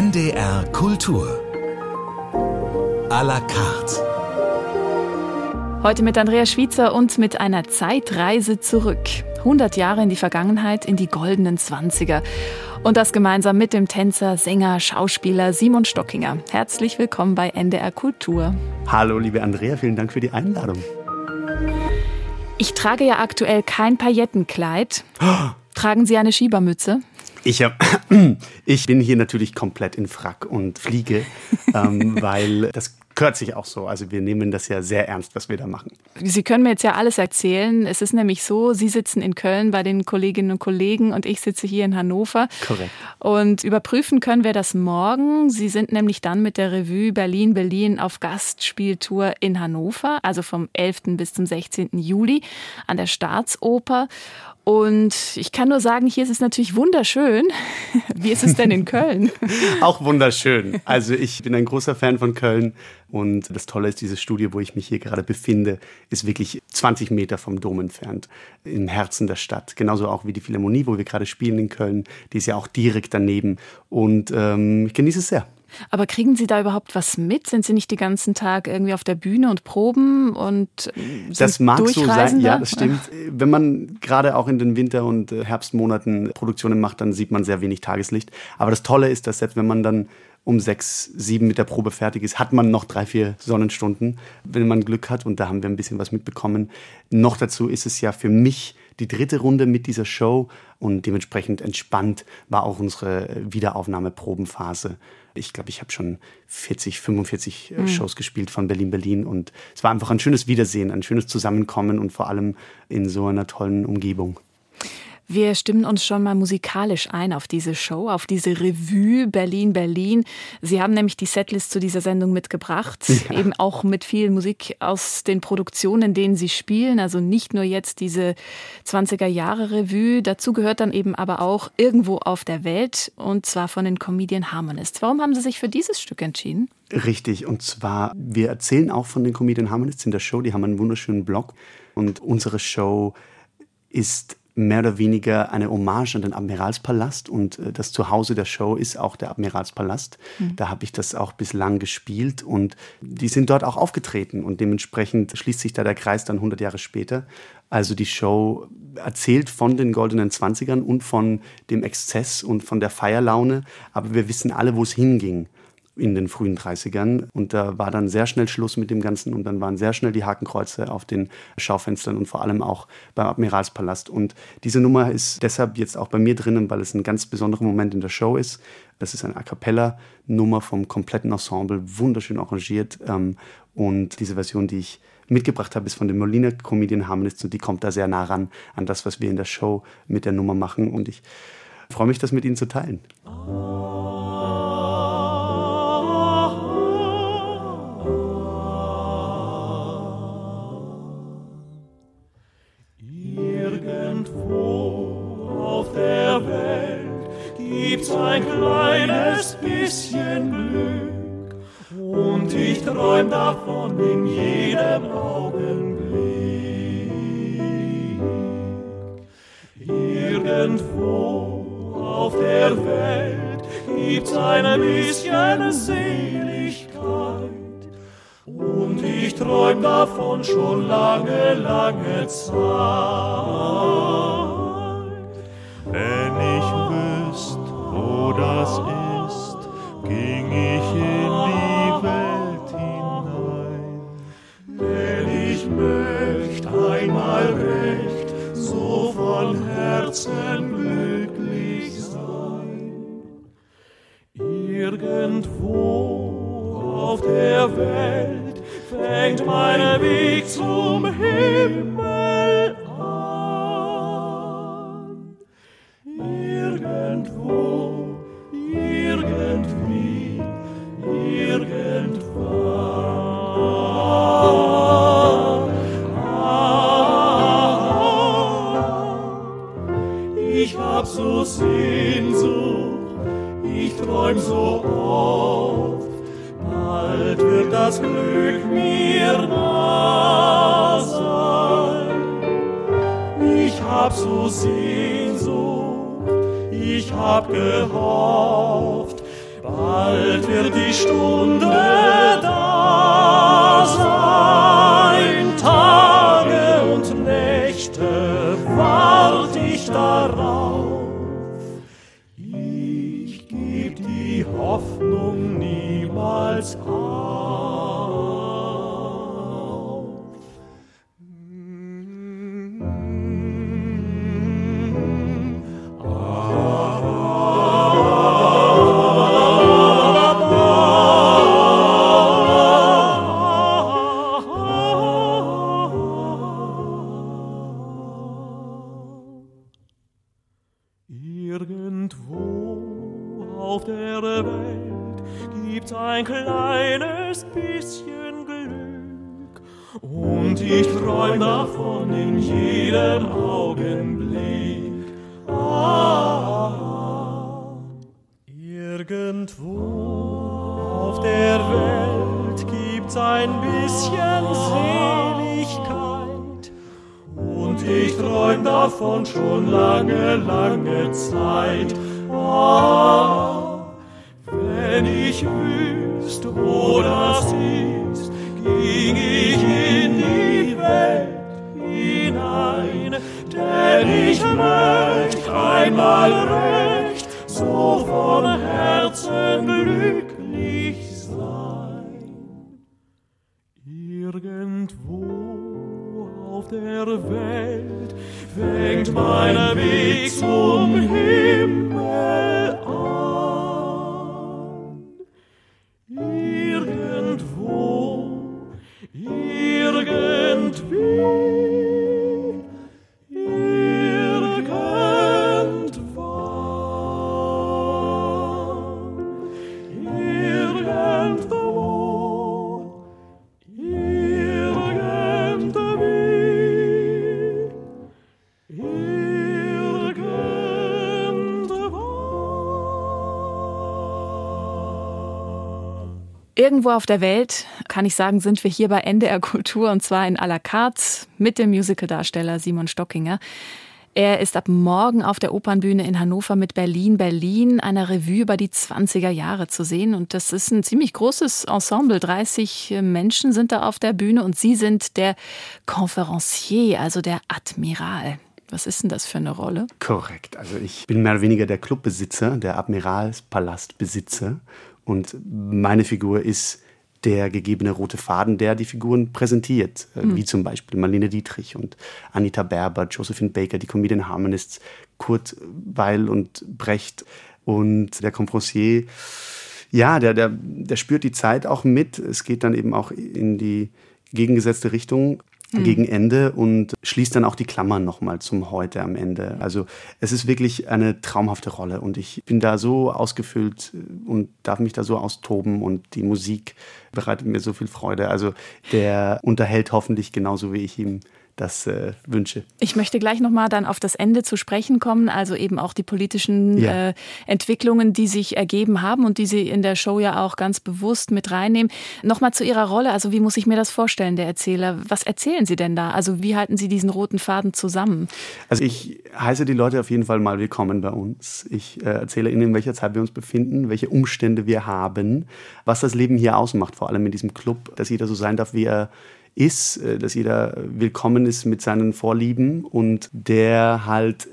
NDR Kultur. A la carte. Heute mit Andrea Schwitzer und mit einer Zeitreise zurück. 100 Jahre in die Vergangenheit, in die goldenen Zwanziger. Und das gemeinsam mit dem Tänzer, Sänger, Schauspieler Simon Stockinger. Herzlich willkommen bei NDR Kultur. Hallo, liebe Andrea, vielen Dank für die Einladung. Ich trage ja aktuell kein Paillettenkleid. Tragen Sie eine Schiebermütze? Ich, hab, ich bin hier natürlich komplett in Frack und fliege, ähm, weil das gehört sich auch so. Also wir nehmen das ja sehr ernst, was wir da machen. Sie können mir jetzt ja alles erzählen. Es ist nämlich so, Sie sitzen in Köln bei den Kolleginnen und Kollegen und ich sitze hier in Hannover. Korrekt. Und überprüfen können wir das morgen. Sie sind nämlich dann mit der Revue Berlin Berlin auf Gastspieltour in Hannover, also vom 11. bis zum 16. Juli an der Staatsoper. Und ich kann nur sagen, hier ist es natürlich wunderschön. Wie ist es denn in Köln? Auch wunderschön. Also ich bin ein großer Fan von Köln und das Tolle ist, dieses Studio, wo ich mich hier gerade befinde, ist wirklich 20 Meter vom Dom entfernt, im Herzen der Stadt. Genauso auch wie die Philharmonie, wo wir gerade spielen in Köln. Die ist ja auch direkt daneben und ähm, ich genieße es sehr. Aber kriegen Sie da überhaupt was mit? Sind Sie nicht den ganzen Tag irgendwie auf der Bühne und proben und Das mag so sein, ja, das stimmt. Wenn man gerade auch in den Winter- und äh, Herbstmonaten Produktionen macht, dann sieht man sehr wenig Tageslicht. Aber das Tolle ist, dass selbst wenn man dann um sechs, sieben mit der Probe fertig ist, hat man noch drei, vier Sonnenstunden, wenn man Glück hat. Und da haben wir ein bisschen was mitbekommen. Noch dazu ist es ja für mich die dritte Runde mit dieser Show und dementsprechend entspannt war auch unsere Wiederaufnahmeprobenphase. Ich glaube, ich habe schon 40, 45 mhm. Shows gespielt von Berlin, Berlin und es war einfach ein schönes Wiedersehen, ein schönes Zusammenkommen und vor allem in so einer tollen Umgebung. Wir stimmen uns schon mal musikalisch ein auf diese Show, auf diese Revue Berlin Berlin. Sie haben nämlich die Setlist zu dieser Sendung mitgebracht, ja. eben auch mit viel Musik aus den Produktionen, in denen Sie spielen, also nicht nur jetzt diese 20er Jahre Revue, dazu gehört dann eben aber auch irgendwo auf der Welt und zwar von den Comedian Harmonists. Warum haben Sie sich für dieses Stück entschieden? Richtig, und zwar, wir erzählen auch von den Comedian Harmonists in der Show, die haben einen wunderschönen Blog und unsere Show ist mehr oder weniger eine Hommage an den Admiralspalast und äh, das Zuhause der Show ist auch der Admiralspalast. Mhm. Da habe ich das auch bislang gespielt und die sind dort auch aufgetreten und dementsprechend schließt sich da der Kreis dann 100 Jahre später. Also die Show erzählt von den goldenen Zwanzigern und von dem Exzess und von der Feierlaune, aber wir wissen alle, wo es hinging in den frühen 30ern. Und da war dann sehr schnell Schluss mit dem Ganzen und dann waren sehr schnell die Hakenkreuze auf den Schaufenstern und vor allem auch beim Admiralspalast. Und diese Nummer ist deshalb jetzt auch bei mir drinnen, weil es ein ganz besonderer Moment in der Show ist. Das ist eine A Cappella-Nummer vom kompletten Ensemble, wunderschön arrangiert. Ähm, und diese Version, die ich mitgebracht habe, ist von den Molina Comedian Harmonists und die kommt da sehr nah ran an das, was wir in der Show mit der Nummer machen. Und ich freue mich, das mit Ihnen zu teilen. Oh. Gibt's ein kleines bisschen Glück und ich träum davon in jedem Augenblick. Irgendwo auf der Welt gibt's ein bisschen Seligkeit und ich träum davon schon lange, lange Zeit. Das ist, ging ich in die Welt hinein. Denn ich möchte einmal recht so von Herzen glücklich sein. Irgendwo auf der Welt fängt mein Weg zum Himmel Sehnsucht, ich träum so oft, bald wird das Glück mir nah sein. Ich hab so Sehnsucht, ich hab gehofft, Bald wird die Stunde da sein, vou. Irgendwo auf der Welt, kann ich sagen, sind wir hier bei NDR Kultur und zwar in à la carte mit dem Musicaldarsteller Simon Stockinger. Er ist ab morgen auf der Opernbühne in Hannover mit Berlin Berlin, einer Revue über die 20er Jahre zu sehen. Und das ist ein ziemlich großes Ensemble. 30 Menschen sind da auf der Bühne und Sie sind der Conferencier, also der Admiral. Was ist denn das für eine Rolle? Korrekt. Also ich bin mehr oder weniger der Clubbesitzer, der Admiralspalastbesitzer. Und meine Figur ist der gegebene rote Faden, der die Figuren präsentiert, mhm. wie zum Beispiel Marlene Dietrich und Anita Berber, Josephine Baker, die Comedian Harmonists, Kurt Weil und Brecht und der Confrancier. Ja, der, der, der spürt die Zeit auch mit. Es geht dann eben auch in die gegengesetzte Richtung mhm. gegen Ende und schließt dann auch die Klammern nochmal zum Heute am Ende. Also es ist wirklich eine traumhafte Rolle und ich bin da so ausgefüllt und darf mich da so austoben und die Musik bereitet mir so viel Freude. Also der unterhält hoffentlich genauso wie ich ihm das äh, wünsche. Ich möchte gleich nochmal dann auf das Ende zu sprechen kommen, also eben auch die politischen ja. äh, Entwicklungen, die sich ergeben haben und die Sie in der Show ja auch ganz bewusst mit reinnehmen. Nochmal zu Ihrer Rolle, also wie muss ich mir das vorstellen, der Erzähler? Was erzählen Sie denn da? Also wie halten Sie diesen roten Faden zusammen? Also ich heiße die Leute auf jeden Fall mal willkommen bei uns. Ich äh, erzähle Ihnen, in welcher Zeit wir uns befinden, welche Umstände wir haben, was das Leben hier ausmacht, vor allem in diesem Club, dass jeder so sein darf, wie er ist, äh, dass jeder willkommen ist mit seinen Vorlieben und der halt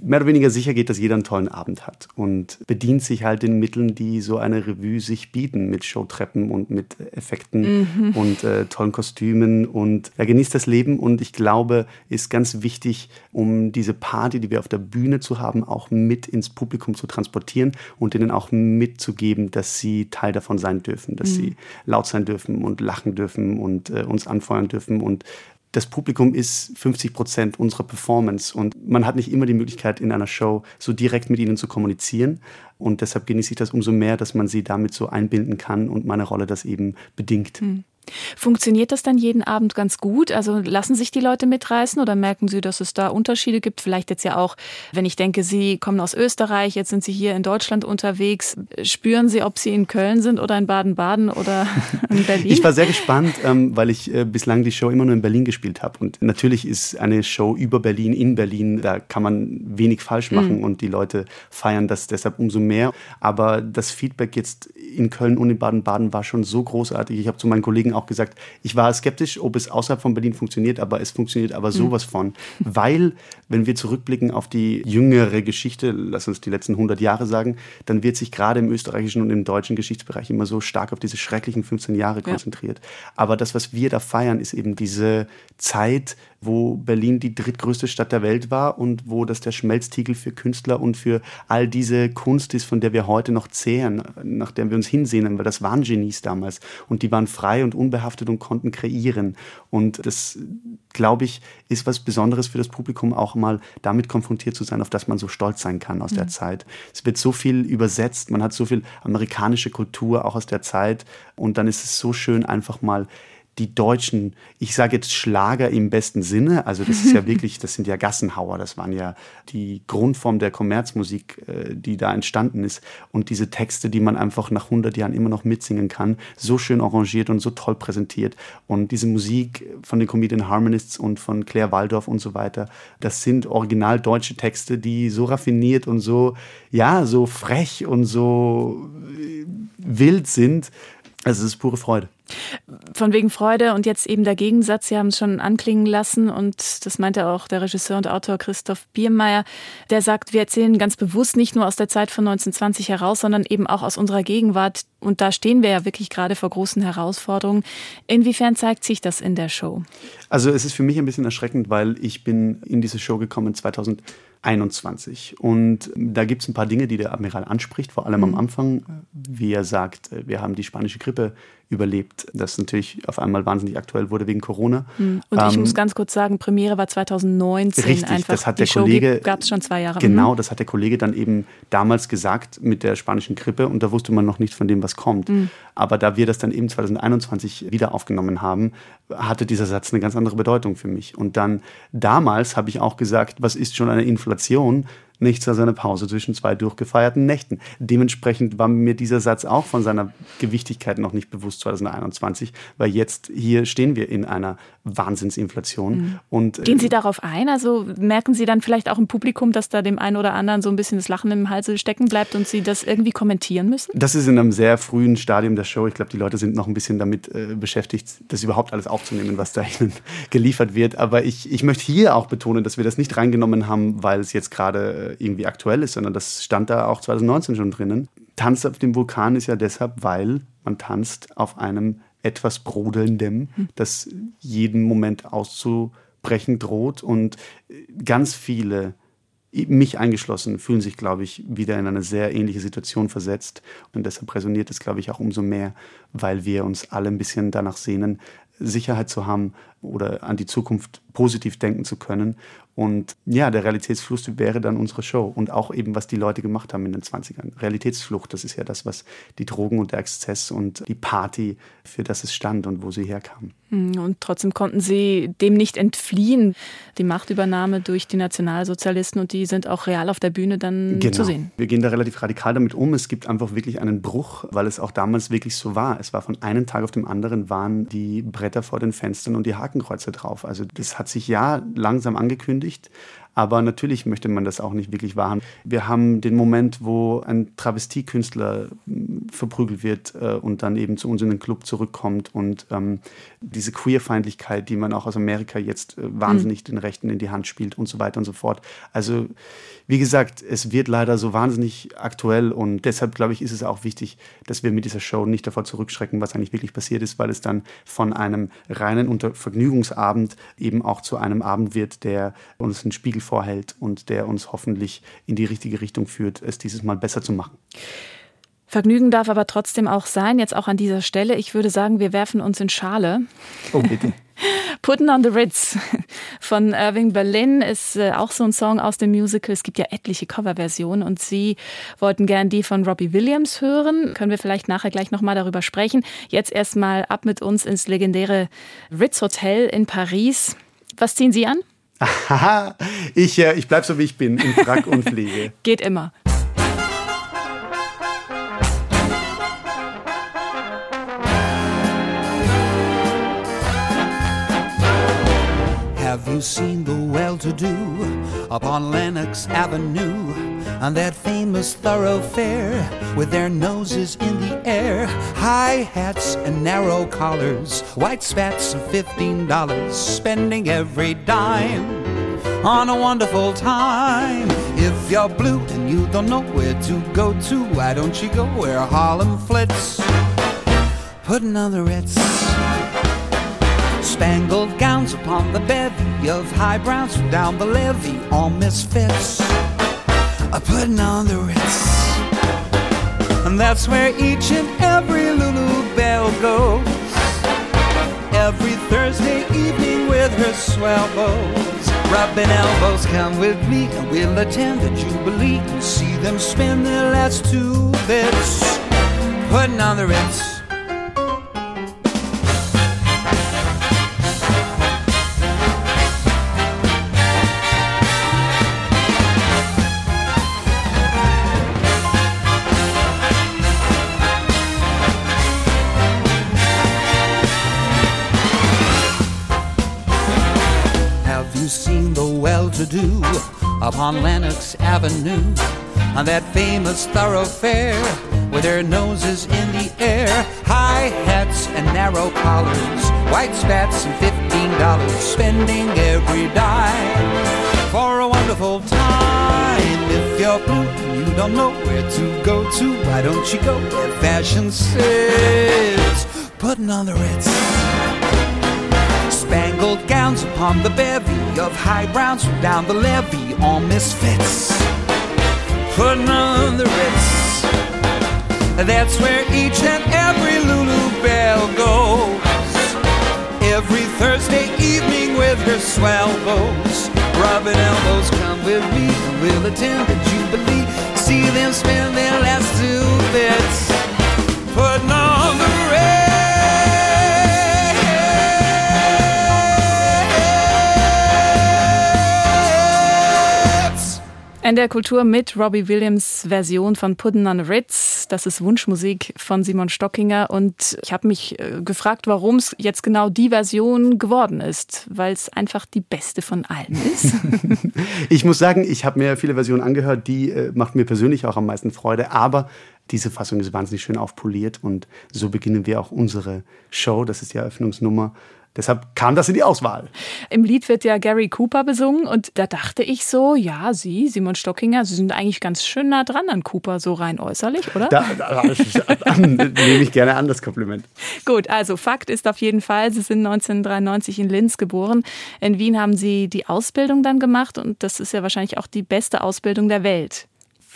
mehr oder weniger sicher geht, dass jeder einen tollen Abend hat und bedient sich halt den Mitteln, die so eine Revue sich bieten, mit Showtreppen und mit Effekten mhm. und äh, tollen Kostümen und er genießt das Leben und ich glaube, ist ganz wichtig, um diese Party, die wir auf der Bühne zu haben, auch mit ins Publikum zu transportieren und ihnen auch mitzugeben, dass sie Teil davon sein dürfen, dass mhm. sie laut sein dürfen und lachen dürfen und äh, uns anfeuern dürfen und das Publikum ist 50 Prozent unserer Performance und man hat nicht immer die Möglichkeit, in einer Show so direkt mit ihnen zu kommunizieren. Und deshalb genieße ich das umso mehr, dass man sie damit so einbinden kann und meine Rolle das eben bedingt. Hm. Funktioniert das dann jeden Abend ganz gut? Also lassen sich die Leute mitreißen oder merken Sie, dass es da Unterschiede gibt? Vielleicht jetzt ja auch, wenn ich denke, Sie kommen aus Österreich, jetzt sind Sie hier in Deutschland unterwegs. Spüren Sie, ob Sie in Köln sind oder in Baden-Baden oder in Berlin? Ich war sehr gespannt, ähm, weil ich äh, bislang die Show immer nur in Berlin gespielt habe. Und natürlich ist eine Show über Berlin, in Berlin, da kann man wenig falsch machen mhm. und die Leute feiern das deshalb umso mehr. Aber das Feedback jetzt in Köln und in Baden-Baden war schon so großartig. Ich habe zu meinen Kollegen auch gesagt, ich war skeptisch, ob es außerhalb von Berlin funktioniert, aber es funktioniert aber sowas mhm. von. Weil, wenn wir zurückblicken auf die jüngere Geschichte, lass uns die letzten 100 Jahre sagen, dann wird sich gerade im österreichischen und im deutschen Geschichtsbereich immer so stark auf diese schrecklichen 15 Jahre konzentriert. Ja. Aber das, was wir da feiern, ist eben diese Zeit, wo Berlin die drittgrößte Stadt der Welt war und wo das der Schmelztiegel für Künstler und für all diese Kunst ist, von der wir heute noch zehren, nach der wir uns hinsehnen, weil das waren Genies damals und die waren frei und unbehaftet und konnten kreieren. Und das, glaube ich, ist was Besonderes für das Publikum, auch mal damit konfrontiert zu sein, auf das man so stolz sein kann aus mhm. der Zeit. Es wird so viel übersetzt, man hat so viel amerikanische Kultur auch aus der Zeit und dann ist es so schön, einfach mal die deutschen, ich sage jetzt Schlager im besten Sinne, also das ist ja wirklich, das sind ja Gassenhauer, das waren ja die Grundform der Kommerzmusik, äh, die da entstanden ist. Und diese Texte, die man einfach nach 100 Jahren immer noch mitsingen kann, so schön arrangiert und so toll präsentiert. Und diese Musik von den Comedian Harmonists und von Claire Waldorf und so weiter, das sind original deutsche Texte, die so raffiniert und so, ja, so frech und so äh, wild sind, also es ist pure Freude. Von wegen Freude und jetzt eben der Gegensatz, Sie haben es schon anklingen lassen und das meinte auch der Regisseur und Autor Christoph Biermeier, der sagt, wir erzählen ganz bewusst nicht nur aus der Zeit von 1920 heraus, sondern eben auch aus unserer Gegenwart und da stehen wir ja wirklich gerade vor großen Herausforderungen. Inwiefern zeigt sich das in der Show? Also es ist für mich ein bisschen erschreckend, weil ich bin in diese Show gekommen 2000 21. Und da gibt es ein paar Dinge, die der Admiral anspricht, vor allem am mhm. Anfang, wie er sagt, wir haben die spanische Grippe überlebt, das natürlich auf einmal wahnsinnig aktuell wurde wegen Corona. Mhm. Und ich ähm, muss ganz kurz sagen, Premiere war 2019. Richtig, einfach. das hat der die Kollege. Gab es schon zwei Jahre. Genau, mhm. das hat der Kollege dann eben damals gesagt mit der spanischen Grippe und da wusste man noch nicht von dem, was kommt. Mhm. Aber da wir das dann eben 2021 wieder aufgenommen haben, hatte dieser Satz eine ganz andere Bedeutung für mich. Und dann damals habe ich auch gesagt, was ist schon eine Inflation? Nichts als eine Pause zwischen zwei durchgefeierten Nächten. Dementsprechend war mir dieser Satz auch von seiner Gewichtigkeit noch nicht bewusst 2021, weil jetzt hier stehen wir in einer Wahnsinnsinflation. Mhm. Und, äh, Gehen Sie darauf ein? Also merken Sie dann vielleicht auch im Publikum, dass da dem einen oder anderen so ein bisschen das Lachen im Halse stecken bleibt und Sie das irgendwie kommentieren müssen? Das ist in einem sehr frühen Stadium der Show. Ich glaube, die Leute sind noch ein bisschen damit äh, beschäftigt, das überhaupt alles aufzunehmen, was da ihnen geliefert wird. Aber ich, ich möchte hier auch betonen, dass wir das nicht reingenommen haben, weil es jetzt gerade äh, irgendwie aktuell ist, sondern das stand da auch 2019 schon drinnen. Tanz auf dem Vulkan ist ja deshalb, weil man tanzt auf einem etwas brodelndem, hm. das jeden Moment auszubrechen droht. Und ganz viele, mich eingeschlossen, fühlen sich, glaube ich, wieder in eine sehr ähnliche Situation versetzt. Und deshalb resoniert es, glaube ich, auch umso mehr, weil wir uns alle ein bisschen danach sehnen, Sicherheit zu haben oder an die Zukunft positiv denken zu können. Und ja, der Realitätsfluss wäre dann unsere Show. Und auch eben, was die Leute gemacht haben in den 20ern. Realitätsflucht, das ist ja das, was die Drogen und der Exzess und die Party, für das es stand und wo sie herkamen. Hm, und trotzdem konnten sie dem nicht entfliehen. Die Machtübernahme durch die Nationalsozialisten und die sind auch real auf der Bühne dann genau. zu sehen. Wir gehen da relativ radikal damit um. Es gibt einfach wirklich einen Bruch, weil es auch damals wirklich so war. Es war von einem Tag auf dem anderen waren die Bretter vor den Fenstern und die Hakenkreuze drauf. Also das hat sich ja langsam angekündigt. Aber natürlich möchte man das auch nicht wirklich wahren. Wir haben den Moment, wo ein Travestiekünstler hm, verprügelt wird äh, und dann eben zu uns in den Club zurückkommt und ähm, diese Queerfeindlichkeit, die man auch aus Amerika jetzt äh, wahnsinnig mhm. den Rechten in die Hand spielt und so weiter und so fort. Also wie gesagt, es wird leider so wahnsinnig aktuell und deshalb glaube ich, ist es auch wichtig, dass wir mit dieser Show nicht davor zurückschrecken, was eigentlich wirklich passiert ist, weil es dann von einem reinen Vergnügungsabend eben auch zu einem Abend wird, der uns einen Spiegel vorhält und der uns hoffentlich in die richtige Richtung führt, es dieses Mal besser zu machen. Vergnügen darf aber trotzdem auch sein, jetzt auch an dieser Stelle. Ich würde sagen, wir werfen uns in Schale. Oh, bitte. Putting on the Ritz von Irving Berlin ist äh, auch so ein Song aus dem Musical. Es gibt ja etliche Coverversionen und Sie wollten gern die von Robbie Williams hören. Können wir vielleicht nachher gleich nochmal darüber sprechen. Jetzt erstmal ab mit uns ins legendäre Ritz Hotel in Paris. Was ziehen Sie an? Ich, äh, ich bleib so wie ich bin, in Frack und Pflege. Geht immer. Have you seen the well-to-do upon Lenox Avenue on that famous thoroughfare with their noses in the air, high hats and narrow collars, white spats of fifteen dollars, spending every dime on a wonderful time. If you're blue and you don't know where to go to, why don't you go where Harlem flits? Putting on the Ritz spangled gowns upon the bevy of high browns from down the levee, all misfits are putting on the Ritz. And that's where each and every Lulu Bell goes. Every Thursday evening with her swell bows. Rubbing elbows, come with me and we'll attend the Jubilee and see them spend their last two bits. Putting on the Ritz. To do upon Lenox Avenue. On that famous thoroughfare with their noses in the air, high hats and narrow collars, white spats and fifteen dollars, spending every dime. For a wonderful time. If you're blue and you don't know where to go to, why don't you go where fashion sits? Putting on the Ritz. Spangled gowns upon the of high browns down the levee, all misfits. Putting on the Ritz. That's where each and every Lulu Bell goes. Every Thursday evening with her swell bows. Rubbing elbows, come with me we'll attend the Jubilee. See them spend their last two bits. Putting on NDR Kultur mit Robbie Williams Version von Puddin' on a Ritz. Das ist Wunschmusik von Simon Stockinger. Und ich habe mich äh, gefragt, warum es jetzt genau die Version geworden ist. Weil es einfach die beste von allen ist. ich muss sagen, ich habe mir viele Versionen angehört. Die äh, macht mir persönlich auch am meisten Freude. Aber diese Fassung ist wahnsinnig schön aufpoliert. Und so beginnen wir auch unsere Show. Das ist die Eröffnungsnummer Deshalb kam das in die Auswahl. Im Lied wird ja Gary Cooper besungen und da dachte ich so, ja, Sie, Simon Stockinger, Sie sind eigentlich ganz schön nah dran an Cooper, so rein äußerlich, oder? Da, da, da nehme ich gerne an, das Kompliment. Gut, also Fakt ist auf jeden Fall, Sie sind 1993 in Linz geboren. In Wien haben Sie die Ausbildung dann gemacht und das ist ja wahrscheinlich auch die beste Ausbildung der Welt.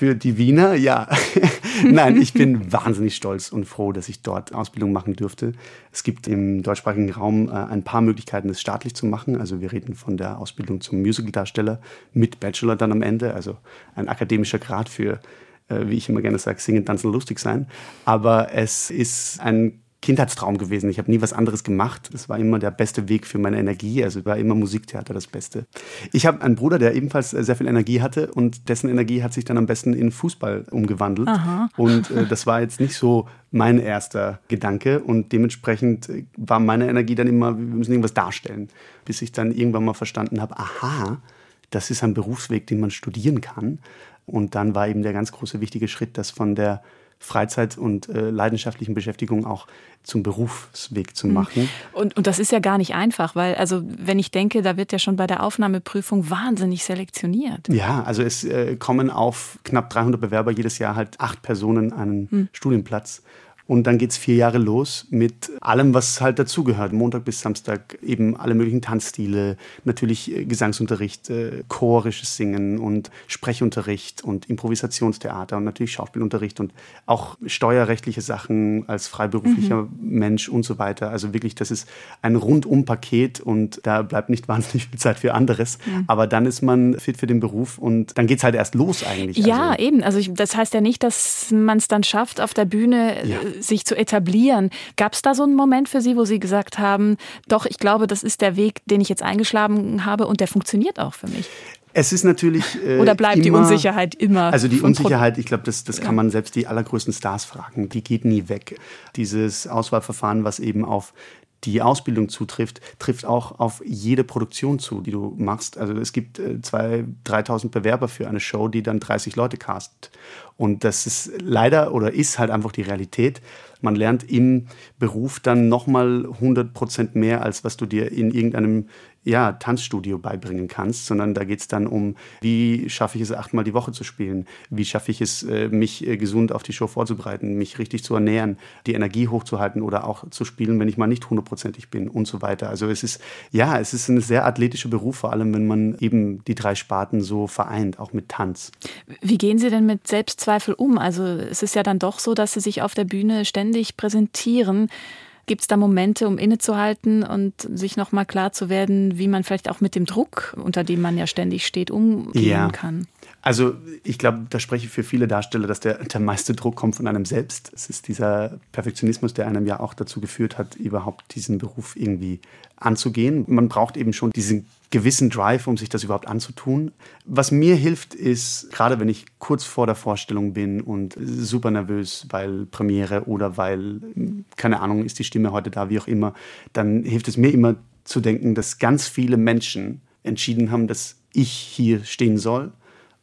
Für die Wiener, ja. Nein, ich bin wahnsinnig stolz und froh, dass ich dort Ausbildung machen durfte. Es gibt im deutschsprachigen Raum äh, ein paar Möglichkeiten, es staatlich zu machen. Also wir reden von der Ausbildung zum Musicaldarsteller mit Bachelor dann am Ende, also ein akademischer Grad für äh, wie ich immer gerne sage, singen, tanzen, lustig sein. Aber es ist ein Kindheitstraum gewesen. Ich habe nie was anderes gemacht. Es war immer der beste Weg für meine Energie. Also war immer Musiktheater das Beste. Ich habe einen Bruder, der ebenfalls sehr viel Energie hatte und dessen Energie hat sich dann am besten in Fußball umgewandelt. Aha. Und äh, das war jetzt nicht so mein erster Gedanke und dementsprechend äh, war meine Energie dann immer, wir müssen irgendwas darstellen, bis ich dann irgendwann mal verstanden habe, aha, das ist ein Berufsweg, den man studieren kann. Und dann war eben der ganz große wichtige Schritt, das von der Freizeit und äh, leidenschaftlichen Beschäftigung auch zum Berufsweg zu mhm. machen. Und, und das ist ja gar nicht einfach, weil, also wenn ich denke, da wird ja schon bei der Aufnahmeprüfung wahnsinnig selektioniert. Ja, also es äh, kommen auf knapp 300 Bewerber jedes Jahr halt acht Personen einen hm. Studienplatz. Und dann geht es vier Jahre los mit allem, was halt dazugehört. Montag bis Samstag eben alle möglichen Tanzstile, natürlich äh, Gesangsunterricht, äh, chorisches Singen und Sprechunterricht und Improvisationstheater und natürlich Schauspielunterricht und auch steuerrechtliche Sachen als freiberuflicher mhm. Mensch und so weiter. Also wirklich, das ist ein Rundum-Paket und da bleibt nicht wahnsinnig viel Zeit für anderes. Mhm. Aber dann ist man fit für den Beruf und dann geht es halt erst los eigentlich. Ja, also, eben. Also ich, das heißt ja nicht, dass man es dann schafft, auf der Bühne ja. Sich zu etablieren. Gab es da so einen Moment für Sie, wo Sie gesagt haben, doch, ich glaube, das ist der Weg, den ich jetzt eingeschlagen habe und der funktioniert auch für mich? Es ist natürlich. Äh, Oder bleibt immer, die Unsicherheit immer? Also die Unsicherheit, ich glaube, das, das kann man selbst die allergrößten Stars fragen. Die geht nie weg. Dieses Auswahlverfahren, was eben auf die Ausbildung zutrifft, trifft auch auf jede Produktion zu, die du machst. Also es gibt äh, 2.000, 3.000 Bewerber für eine Show, die dann 30 Leute castet. Und das ist leider oder ist halt einfach die Realität. Man lernt im Beruf dann nochmal 100 Prozent mehr, als was du dir in irgendeinem ja, Tanzstudio beibringen kannst, sondern da geht es dann um, wie schaffe ich es, achtmal die Woche zu spielen, wie schaffe ich es, äh, mich äh, gesund auf die Show vorzubereiten, mich richtig zu ernähren, die Energie hochzuhalten oder auch zu spielen, wenn ich mal nicht hundertprozentig bin und so weiter. Also es ist, ja, es ist ein sehr athletischer Beruf, vor allem wenn man eben die drei Sparten so vereint, auch mit Tanz. Wie gehen Sie denn mit Selbstzweifel um? Also es ist ja dann doch so, dass Sie sich auf der Bühne ständig präsentieren. Gibt es da Momente, um innezuhalten und sich nochmal klar zu werden, wie man vielleicht auch mit dem Druck, unter dem man ja ständig steht, umgehen ja. kann? Also ich glaube, da spreche ich für viele Darsteller, dass der, der meiste Druck kommt von einem selbst. Es ist dieser Perfektionismus, der einem ja auch dazu geführt hat, überhaupt diesen Beruf irgendwie anzugehen. Man braucht eben schon diesen gewissen Drive, um sich das überhaupt anzutun. Was mir hilft, ist, gerade wenn ich kurz vor der Vorstellung bin und super nervös, weil Premiere oder weil, keine Ahnung, ist die Stimme heute da, wie auch immer, dann hilft es mir immer zu denken, dass ganz viele Menschen entschieden haben, dass ich hier stehen soll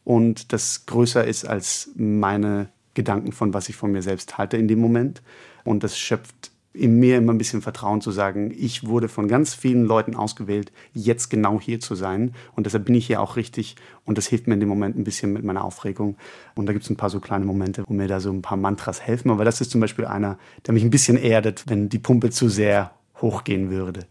und das größer ist als meine Gedanken von, was ich von mir selbst halte in dem Moment. Und das schöpft in mir immer ein bisschen Vertrauen zu sagen, ich wurde von ganz vielen Leuten ausgewählt, jetzt genau hier zu sein. Und deshalb bin ich hier auch richtig. Und das hilft mir in dem Moment ein bisschen mit meiner Aufregung. Und da gibt es ein paar so kleine Momente, wo mir da so ein paar Mantras helfen. Aber das ist zum Beispiel einer, der mich ein bisschen erdet, wenn die Pumpe zu sehr hochgehen würde.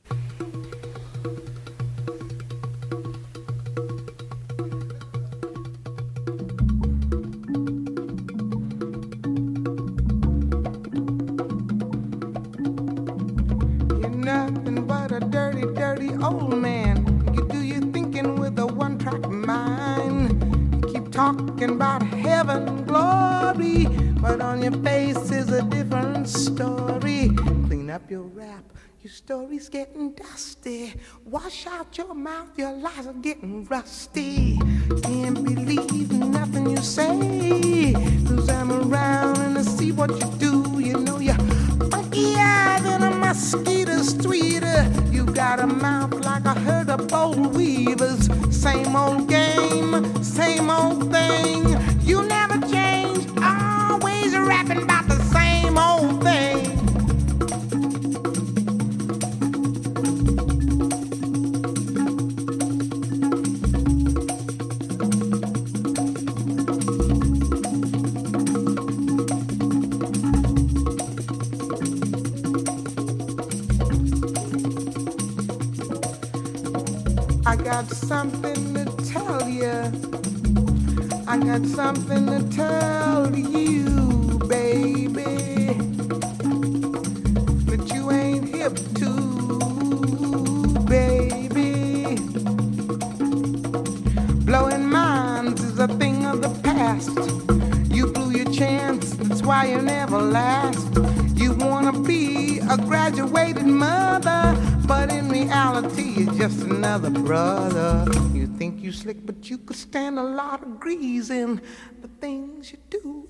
Story's getting dusty. Wash out your mouth, your lies are getting rusty. Can't believe nothing you say, cause I'm around and I see what you do. Could stand a lot of greasing. The things you do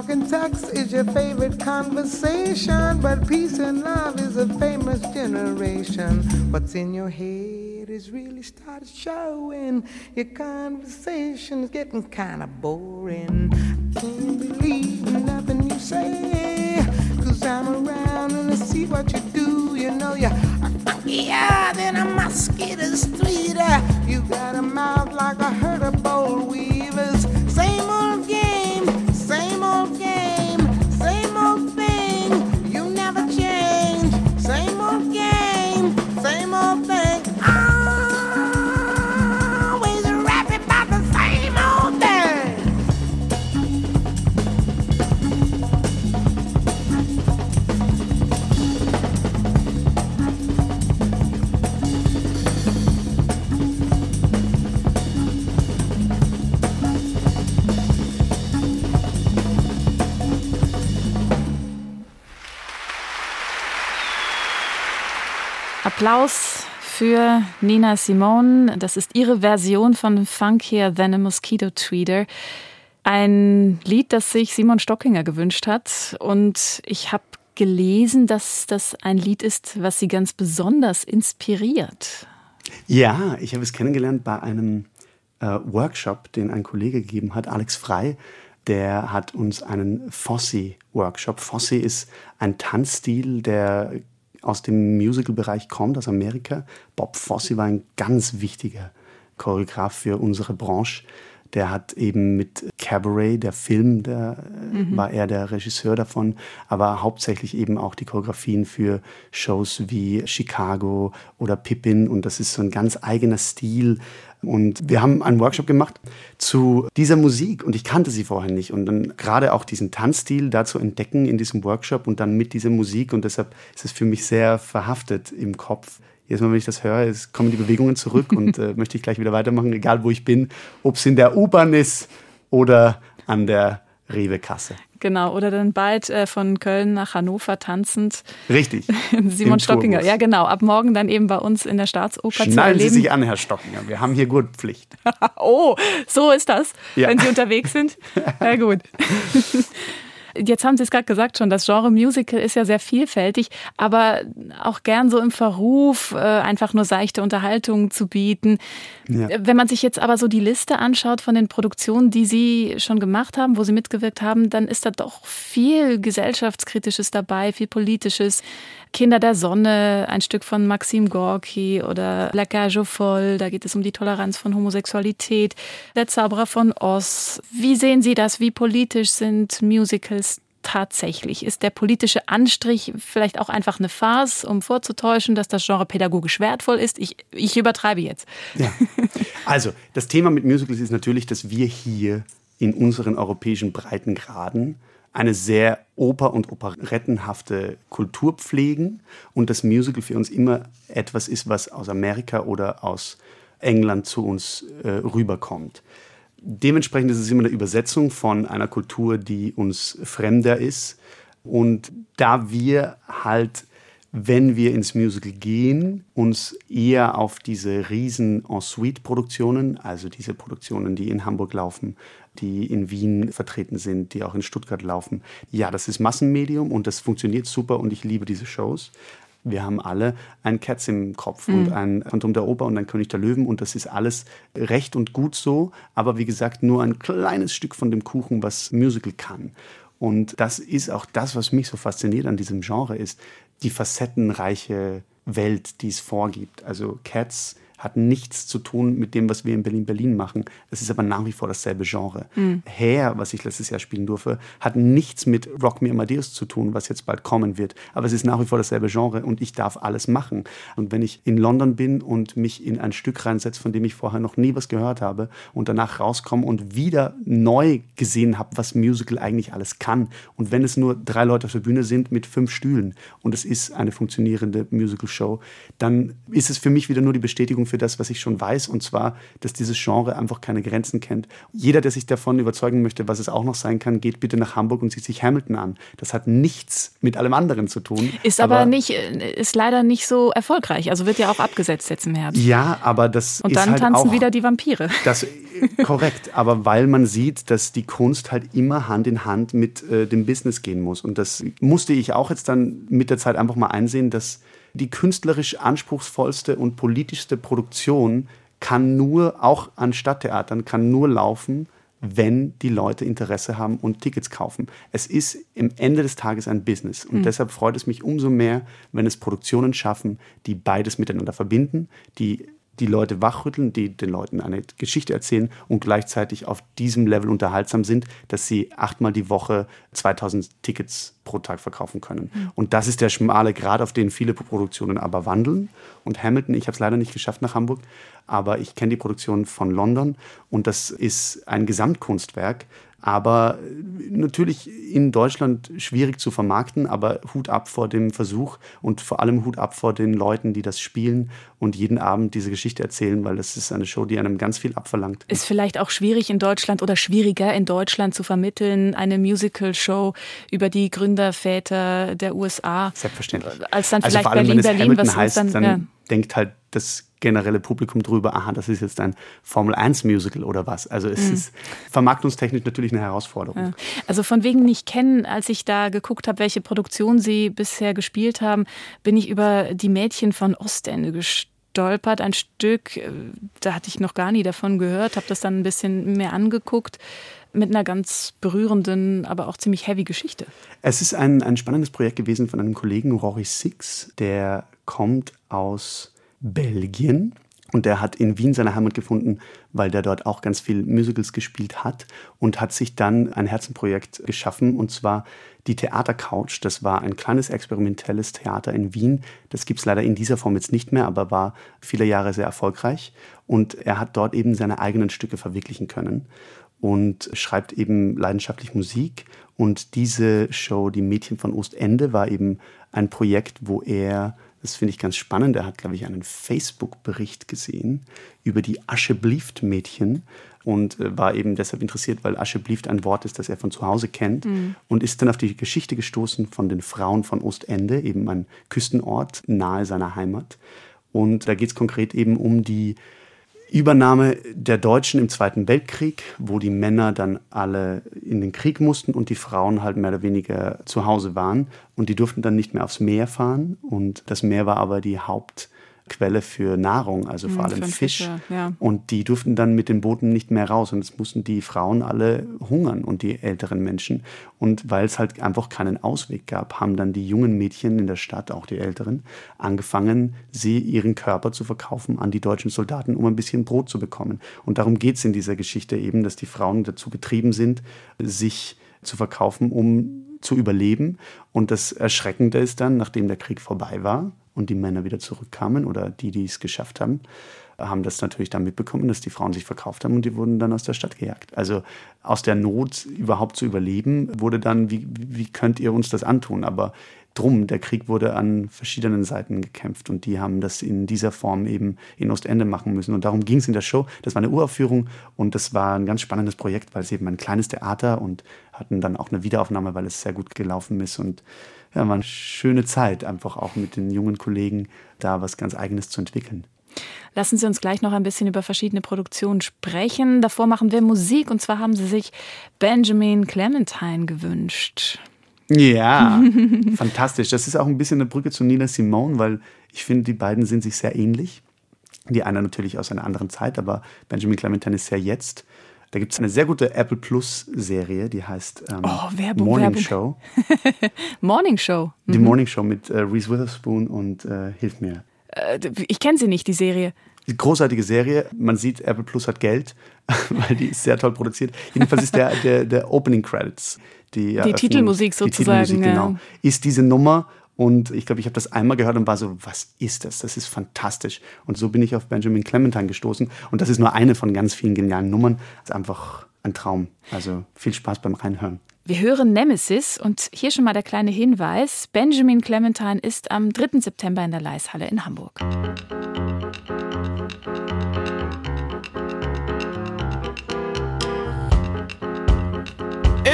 Talking sex is your favorite conversation, but peace and love is a famous generation. What's in your head is really started showing. Your conversation is getting kind of boring. I can't believe nothing you say, cause I'm around and I see what you do. You know, you're funkier than a mosquito street. You got a mouth like a herd Applaus für Nina Simone. Das ist ihre Version von Funkier Than a Mosquito Tweeder. Ein Lied, das sich Simon Stockinger gewünscht hat. Und ich habe gelesen, dass das ein Lied ist, was sie ganz besonders inspiriert. Ja, ich habe es kennengelernt bei einem äh, Workshop, den ein Kollege gegeben hat, Alex Frei. Der hat uns einen Fosse-Workshop. Fosse ist ein Tanzstil, der aus dem Musical-Bereich kommt, aus Amerika. Bob Fosse war ein ganz wichtiger Choreograf für unsere Branche. Der hat eben mit Cabaret, der Film, da mhm. war er der Regisseur davon, aber hauptsächlich eben auch die Choreografien für Shows wie Chicago oder Pippin. Und das ist so ein ganz eigener Stil. Und wir haben einen Workshop gemacht zu dieser Musik und ich kannte sie vorher nicht. Und dann gerade auch diesen Tanzstil da zu entdecken in diesem Workshop und dann mit dieser Musik. Und deshalb ist es für mich sehr verhaftet im Kopf jedes Mal, wenn ich das höre, kommen die Bewegungen zurück und äh, möchte ich gleich wieder weitermachen, egal wo ich bin, ob es in der U-Bahn ist oder an der Rewe-Kasse. Genau, oder dann bald äh, von Köln nach Hannover tanzend. Richtig. Simon Stockinger, ja genau. Ab morgen dann eben bei uns in der Staatsoper Schnallen zu erleben. Sie sich an, Herr Stockinger. Wir haben hier Gurtpflicht. oh, so ist das, Ja. wenn Sie unterwegs sind. Ja gut. Jetzt haben Sie es gerade gesagt schon, das Genre Musical ist ja sehr vielfältig, aber auch gern so im Verruf, äh, einfach nur seichte Unterhaltung zu bieten. Ja. Wenn man sich jetzt aber so die Liste anschaut von den Produktionen, die Sie schon gemacht haben, wo Sie mitgewirkt haben, dann ist da doch viel gesellschaftskritisches dabei, viel politisches. Kinder der Sonne, ein Stück von Maxim Gorki oder La Cage aux Folles, da geht es um die Toleranz von Homosexualität. Der Zauberer von Oz. Wie sehen Sie das? Wie politisch sind Musicals tatsächlich? Ist der politische Anstrich vielleicht auch einfach eine Farce, um vorzutäuschen, dass das Genre pädagogisch wertvoll ist? Ich, ich übertreibe jetzt. Ja. Also, das Thema mit Musicals ist natürlich, dass wir hier in unseren europäischen Breitengraden eine sehr oper- und operettenhafte Kultur pflegen und das Musical für uns immer etwas ist, was aus Amerika oder aus England zu uns äh, rüberkommt. Dementsprechend ist es immer eine Übersetzung von einer Kultur, die uns fremder ist. Und da wir halt, wenn wir ins Musical gehen, uns eher auf diese riesen Ensuite-Produktionen, also diese Produktionen, die in Hamburg laufen, die in Wien vertreten sind, die auch in Stuttgart laufen. Ja, das ist Massenmedium und das funktioniert super und ich liebe diese Shows. Wir haben alle ein Cats im Kopf und ein Phantom der Oper und ein König der Löwen und das ist alles recht und gut so, aber wie gesagt nur ein kleines Stück von dem Kuchen, was Musical kann. Und das ist auch das, was mich so fasziniert an diesem Genre ist, die facettenreiche Welt, die es vorgibt. Also Cats hat nichts zu tun mit dem, was wir in Berlin-Berlin machen. Es ist aber nach wie vor dasselbe Genre. Hair, was ich letztes Jahr spielen durfte, hat nichts mit Rock Me Amadeus zu tun, was jetzt bald kommen wird. Aber es ist nach wie vor dasselbe Genre und ich darf alles machen. Und wenn ich in London bin und mich in ein Stück reinsetze, von dem ich vorher noch nie was gehört habe und danach rauskomme und wieder neu gesehen habe, was Musical eigentlich alles kann. Und wenn es nur drei Leute auf der Bühne sind mit fünf Stühlen und es ist eine funktionierende Musical-Show, dann ist es für mich wieder nur die Bestätigung für das, was ich schon weiß, und zwar, dass dieses Genre einfach keine Grenzen kennt. Jeder, der sich davon überzeugen möchte, was es auch noch sein kann, geht bitte nach Hamburg und sieht sich Hamilton an. Das hat nichts mit allem anderen zu tun. Ist aber, aber nicht, äh, ist leider nicht so erfolgreich. Also wird ja auch abgesetzt jetzt im Herbst. Ja, aber das und ist dann halt tanzen auch, wieder die Vampire. Das korrekt, aber weil man sieht, dass die Kunst halt immer Hand in Hand mit äh, dem Business gehen muss. Und das musste ich auch jetzt dann mit der Zeit einfach mal einsehen, dass die künstlerisch anspruchsvollste und politischste Produktion kann nur, auch an Stadttheatern, kann nur laufen, wenn die Leute Interesse haben und Tickets kaufen. Es ist im Ende des Tages ein Business und mhm. deshalb freut es mich umso mehr, wenn es Produktionen schaffen, die beides miteinander verbinden, die die Leute wachrütteln, die den Leuten eine Geschichte erzählen und gleichzeitig auf diesem Level unterhaltsam sind, dass sie achtmal die Woche 2000 Tickets pro Tag verkaufen können. Mhm. Und das ist der schmale Grad, auf den viele Produktionen aber wandeln. Und Hamilton, ich habe es leider nicht geschafft nach Hamburg, aber ich kenne die Produktion von London und das ist ein Gesamtkunstwerk, aber natürlich in Deutschland schwierig zu vermarkten, aber Hut ab vor dem Versuch und vor allem Hut ab vor den Leuten, die das spielen und jeden Abend diese Geschichte erzählen, weil das ist eine Show, die einem ganz viel abverlangt. Ist vielleicht auch schwierig in Deutschland oder schwieriger in Deutschland zu vermitteln, eine Musical-Show über die Gründerväter der USA. Selbstverständlich. Als dann also vielleicht vor allem, Berlin, wenn es Berlin, Hamilton heißt, dann, dann ja. denkt halt das generelle Publikum drüber, aha, das ist jetzt ein Formel 1 Musical oder was. Also es mhm. ist vermarktungstechnisch natürlich eine Herausforderung. Ja. Also von wegen nicht kennen, als ich da geguckt habe, welche Produktion Sie bisher gespielt haben, bin ich über die Mädchen von Ostende gestolpert. Ein Stück, äh, da hatte ich noch gar nie davon gehört, habe das dann ein bisschen mehr angeguckt mit einer ganz berührenden, aber auch ziemlich heavy Geschichte. Es ist ein, ein spannendes Projekt gewesen von einem Kollegen, Rory Six, der kommt aus Belgien. Und der hat in Wien seine Heimat gefunden, weil der dort auch ganz viel Musicals gespielt hat und hat sich dann ein Herzenprojekt geschaffen und zwar die Theatercouch. Das war ein kleines experimentelles Theater in Wien. Das gibt es leider in dieser Form jetzt nicht mehr, aber war viele Jahre sehr erfolgreich. Und er hat dort eben seine eigenen Stücke verwirklichen können und schreibt eben leidenschaftlich Musik. Und diese Show, Die Mädchen von Ostende, war eben ein Projekt, wo er das finde ich ganz spannend. Er hat, glaube ich, einen Facebook-Bericht gesehen über die Ascheblieft-Mädchen und äh, war eben deshalb interessiert, weil Ascheblieft ein Wort ist, das er von zu Hause kennt mhm. und ist dann auf die Geschichte gestoßen von den Frauen von Ostende, eben ein Küstenort nahe seiner Heimat. Und da geht es konkret eben um die Übernahme der Deutschen im Zweiten Weltkrieg, wo die Männer dann alle in den Krieg mussten und die Frauen halt mehr oder weniger zu Hause waren. Und die durften dann nicht mehr aufs Meer fahren. Und das Meer war aber die Haupt, Quelle für Nahrung, also vor mhm, allem Fisch. Fische, ja. Und die durften dann mit den Booten nicht mehr raus. Und es mussten die Frauen alle hungern und die älteren Menschen. Und weil es halt einfach keinen Ausweg gab, haben dann die jungen Mädchen in der Stadt, auch die älteren, angefangen, sie ihren Körper zu verkaufen an die deutschen Soldaten, um ein bisschen Brot zu bekommen. Und darum geht es in dieser Geschichte eben, dass die Frauen dazu getrieben sind, sich zu verkaufen, um zu überleben. Und das Erschreckende ist dann, nachdem der Krieg vorbei war, und die Männer wieder zurückkamen oder die, die es geschafft haben, haben das natürlich dann mitbekommen, dass die Frauen sich verkauft haben und die wurden dann aus der Stadt gejagt. Also aus der Not überhaupt zu überleben, wurde dann, wie, wie könnt ihr uns das antun? Aber drum, der Krieg wurde an verschiedenen Seiten gekämpft und die haben das in dieser Form eben in Ostende machen müssen. Und darum ging es in der Show. Das war eine Uraufführung und das war ein ganz spannendes Projekt, weil es eben ein kleines Theater und hatten dann auch eine Wiederaufnahme, weil es sehr gut gelaufen ist und ja, war eine schöne Zeit, einfach auch mit den jungen Kollegen da was ganz Eigenes zu entwickeln. Lassen Sie uns gleich noch ein bisschen über verschiedene Produktionen sprechen. Davor machen wir Musik und zwar haben Sie sich Benjamin Clementine gewünscht. Ja, fantastisch. Das ist auch ein bisschen eine Brücke zu Nina Simone, weil ich finde, die beiden sind sich sehr ähnlich. Die eine natürlich aus einer anderen Zeit, aber Benjamin Clementine ist sehr jetzt. Da gibt es eine sehr gute Apple Plus Serie, die heißt ähm, oh, Werbung, Morning Werbung. Show. Morning Show. Die mhm. Morning Show mit äh, Reese Witherspoon und äh, Hilf mir. Äh, ich kenne sie nicht, die Serie. Die großartige Serie. Man sieht, Apple Plus hat Geld, weil die ist sehr toll produziert. Jedenfalls ist der, der, der Opening Credits. Die, die Titelmusik sozusagen. Die Titelmusik, genau. Ist diese Nummer und ich glaube, ich habe das einmal gehört und war so, was ist das? Das ist fantastisch. Und so bin ich auf Benjamin Clementine gestoßen. Und das ist nur eine von ganz vielen genialen Nummern. Das ist einfach ein Traum. Also viel Spaß beim Reinhören. Wir hören Nemesis und hier schon mal der kleine Hinweis. Benjamin Clementine ist am 3. September in der Leishalle in Hamburg. Musik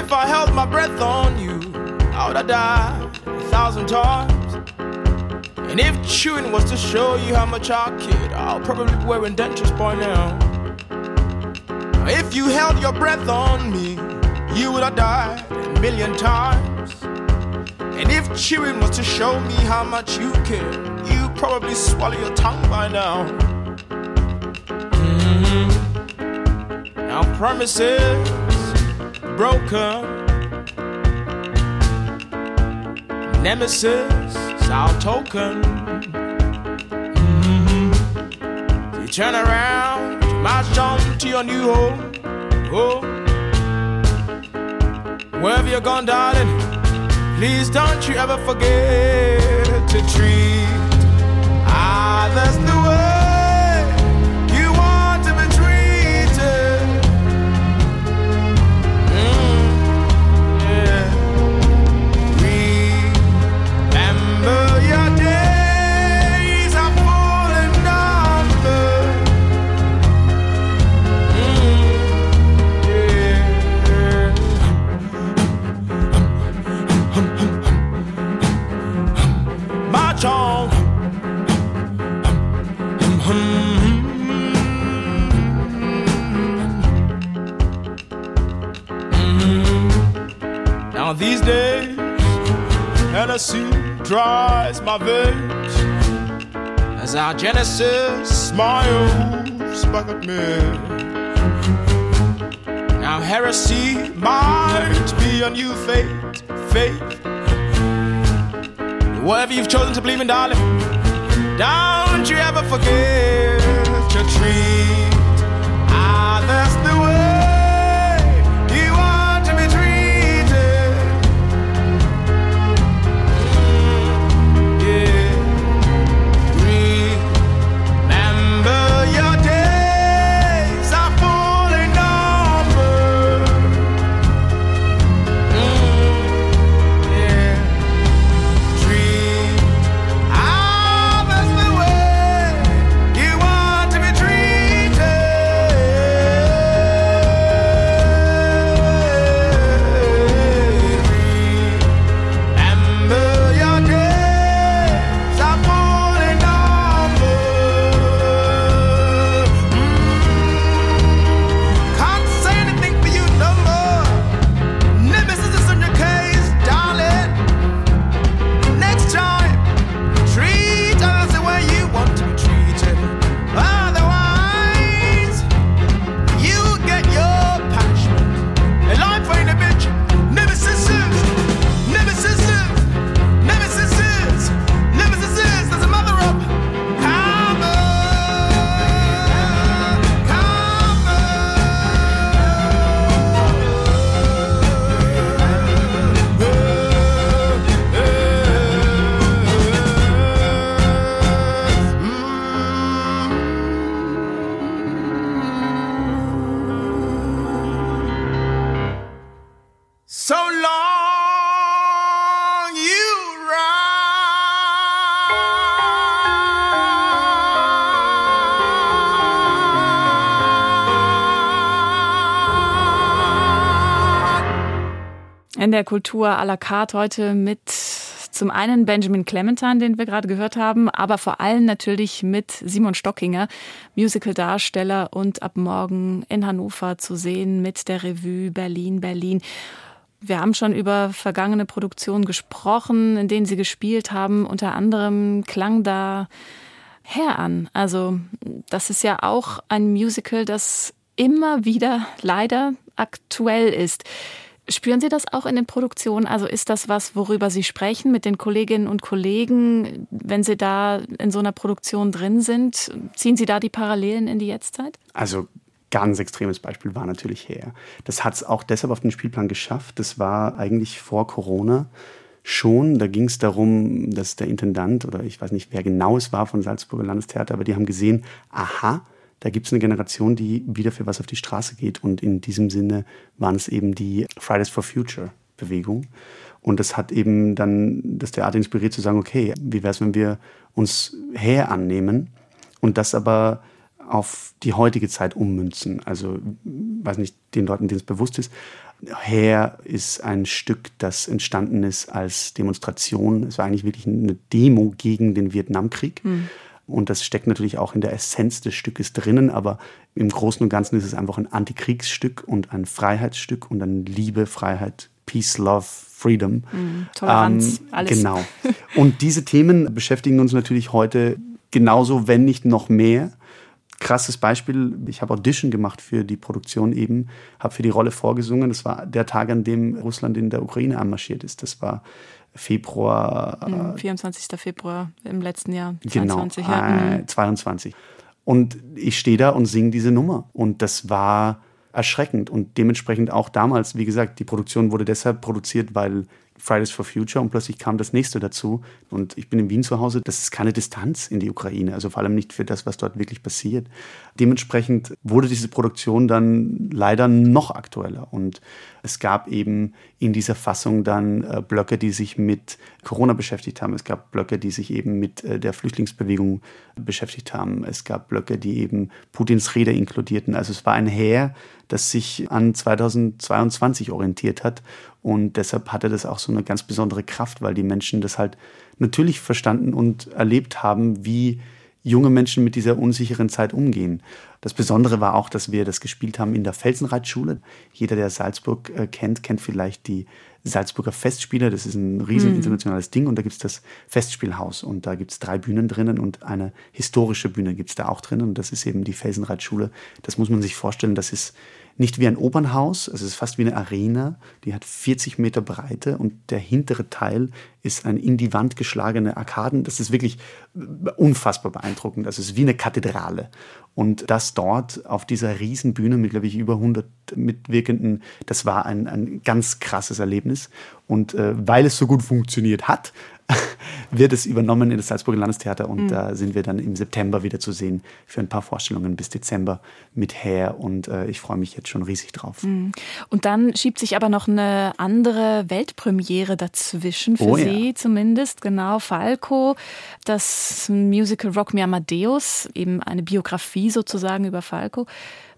If I held my breath on you, I would have died a thousand times. And if chewing was to show you how much I kid, I'll probably be wearing dentures by now. If you held your breath on me, you would have died a million times. And if chewing was to show me how much you care, you probably swallow your tongue by now. Mm-hmm. Now promises broken. Nemesis, our token. Mm-hmm. You turn around, you march on to your new home. Oh. Wherever you're gone, darling, please don't you ever forget to treat others the way Hennessy dries my veins as our Genesis smiles back at me. Now heresy might be a new faith, faith. Whatever you've chosen to believe in, darling, don't you ever forget to treat others ah, the way der Kultur à la carte heute mit zum einen Benjamin Clementine, den wir gerade gehört haben, aber vor allem natürlich mit Simon Stockinger, Musical-Darsteller und ab morgen in Hannover zu sehen mit der Revue Berlin, Berlin. Wir haben schon über vergangene Produktionen gesprochen, in denen Sie gespielt haben. Unter anderem klang da Herr an. Also das ist ja auch ein Musical, das immer wieder leider aktuell ist. Spüren Sie das auch in den Produktionen? Also ist das was, worüber Sie sprechen mit den Kolleginnen und Kollegen, wenn Sie da in so einer Produktion drin sind? Ziehen Sie da die Parallelen in die Jetztzeit? Also ganz extremes Beispiel war natürlich her. Das hat es auch deshalb auf den Spielplan geschafft. Das war eigentlich vor Corona schon. Da ging es darum, dass der Intendant oder ich weiß nicht, wer genau es war von Salzburger Landestheater, aber die haben gesehen, aha, da gibt es eine Generation, die wieder für was auf die Straße geht. Und in diesem Sinne waren es eben die Fridays for Future Bewegung. Und das hat eben dann das Theater inspiriert zu sagen, okay, wie wäre es, wenn wir uns her annehmen und das aber auf die heutige Zeit ummünzen. Also, weiß nicht, den Leuten, denen es bewusst ist. Hair ist ein Stück, das entstanden ist als Demonstration. Es war eigentlich wirklich eine Demo gegen den Vietnamkrieg. Mhm. Und das steckt natürlich auch in der Essenz des Stückes drinnen, aber im Großen und Ganzen ist es einfach ein Antikriegsstück und ein Freiheitsstück und ein Liebe, Freiheit, Peace, Love, Freedom. Mhm, Toleranz, ähm, alles. Genau. Und diese Themen beschäftigen uns natürlich heute genauso, wenn nicht noch mehr krasses Beispiel, ich habe Audition gemacht für die Produktion eben, habe für die Rolle vorgesungen. Das war der Tag, an dem Russland in der Ukraine anmarschiert ist. Das war Februar. Äh, 24. Februar im letzten Jahr. 22, genau, ja. äh, 22. Mhm. Und ich stehe da und singe diese Nummer. Und das war erschreckend. Und dementsprechend auch damals, wie gesagt, die Produktion wurde deshalb produziert, weil Fridays for Future und plötzlich kam das nächste dazu. Und ich bin in Wien zu Hause. Das ist keine Distanz in die Ukraine, also vor allem nicht für das, was dort wirklich passiert. Dementsprechend wurde diese Produktion dann leider noch aktueller. Und es gab eben in dieser Fassung dann äh, Blöcke, die sich mit Corona beschäftigt haben. Es gab Blöcke, die sich eben mit äh, der Flüchtlingsbewegung beschäftigt haben. Es gab Blöcke, die eben Putins Rede inkludierten. Also es war ein Heer, das sich an 2022 orientiert hat. Und deshalb hatte das auch so eine ganz besondere Kraft, weil die Menschen das halt natürlich verstanden und erlebt haben, wie junge Menschen mit dieser unsicheren Zeit umgehen. Das Besondere war auch, dass wir das gespielt haben in der Felsenreitschule. Jeder, der Salzburg äh, kennt, kennt vielleicht die Salzburger Festspiele. Das ist ein riesen mhm. internationales Ding und da gibt es das Festspielhaus und da gibt es drei Bühnen drinnen und eine historische Bühne gibt es da auch drinnen und das ist eben die Felsenreitschule. Das muss man sich vorstellen, das ist nicht wie ein Opernhaus, es ist fast wie eine Arena, die hat 40 Meter Breite und der hintere Teil ist ein in die Wand geschlagene Arkaden. Das ist wirklich unfassbar beeindruckend. Das ist wie eine Kathedrale. Und das dort auf dieser Riesenbühne mit, glaube ich, über 100 Mitwirkenden, das war ein, ein ganz krasses Erlebnis. Und äh, weil es so gut funktioniert hat, wird es übernommen in das Salzburger Landestheater und mhm. da sind wir dann im September wieder zu sehen für ein paar Vorstellungen bis Dezember mit Hair und äh, ich freue mich jetzt schon riesig drauf. Mhm. Und dann schiebt sich aber noch eine andere Weltpremiere dazwischen, für oh, Sie ja. zumindest, genau, Falco, das Musical Rock Me Amadeus, eben eine Biografie sozusagen über Falco.